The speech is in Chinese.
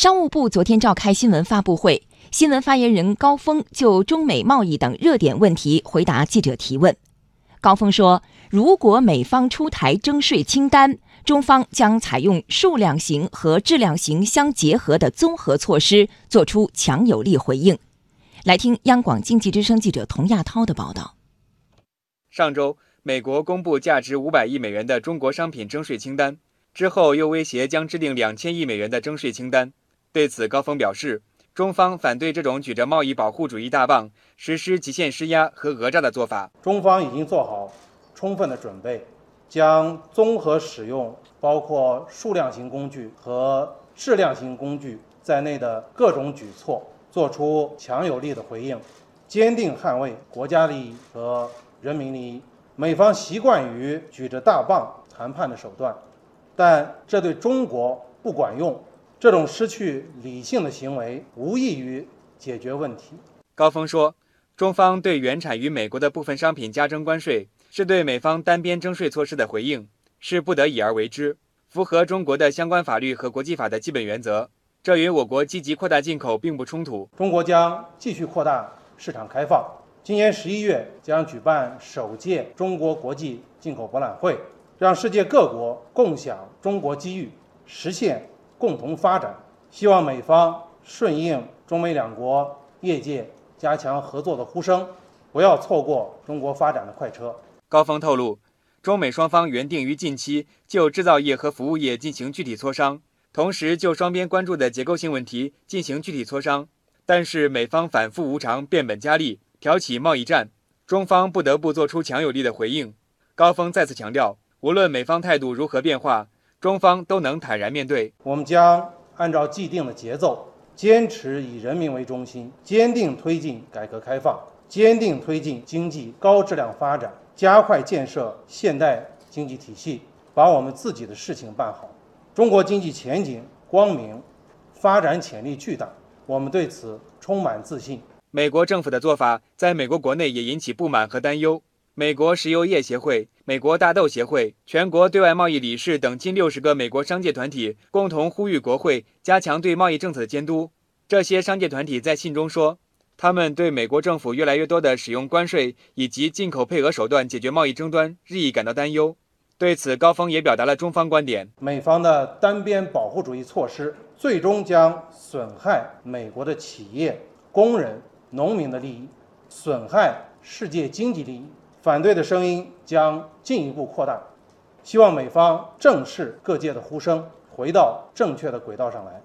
商务部昨天召开新闻发布会，新闻发言人高峰就中美贸易等热点问题回答记者提问。高峰说：“如果美方出台征税清单，中方将采用数量型和质量型相结合的综合措施，做出强有力回应。”来听央广经济之声记者童亚涛的报道。上周，美国公布价值五百亿美元的中国商品征税清单，之后又威胁将制定两千亿美元的征税清单。对此，高峰表示，中方反对这种举着贸易保护主义大棒实施极限施压和讹诈的做法。中方已经做好充分的准备，将综合使用包括数量型工具和质量型工具在内的各种举措，做出强有力的回应，坚定捍卫国家利益和人民利益。美方习惯于举着大棒谈判的手段，但这对中国不管用。这种失去理性的行为无异于解决问题。高峰说，中方对原产于美国的部分商品加征关税，是对美方单边征税措施的回应，是不得已而为之，符合中国的相关法律和国际法的基本原则。这与我国积极扩大进口并不冲突。中国将继续扩大市场开放，今年十一月将举办首届中国国际进口博览会，让世界各国共享中国机遇，实现。共同发展，希望美方顺应中美两国业界加强合作的呼声，不要错过中国发展的快车。高峰透露，中美双方原定于近期就制造业和服务业进行具体磋商，同时就双边关注的结构性问题进行具体磋商，但是美方反复无常，变本加厉，挑起贸易战，中方不得不做出强有力的回应。高峰再次强调，无论美方态度如何变化。中方都能坦然面对。我们将按照既定的节奏，坚持以人民为中心，坚定推进改革开放，坚定推进经济高质量发展，加快建设现代经济体系，把我们自己的事情办好。中国经济前景光明，发展潜力巨大，我们对此充满自信。美国政府的做法在美国国内也引起不满和担忧。美国石油业协会、美国大豆协会、全国对外贸易理事等近六十个美国商界团体共同呼吁国会加强对贸易政策的监督。这些商界团体在信中说，他们对美国政府越来越多地使用关税以及进口配额手段解决贸易争端日益感到担忧。对此，高峰也表达了中方观点：美方的单边保护主义措施最终将损害美国的企业、工人、农民的利益，损害世界经济利益。反对的声音将进一步扩大，希望美方正视各界的呼声，回到正确的轨道上来。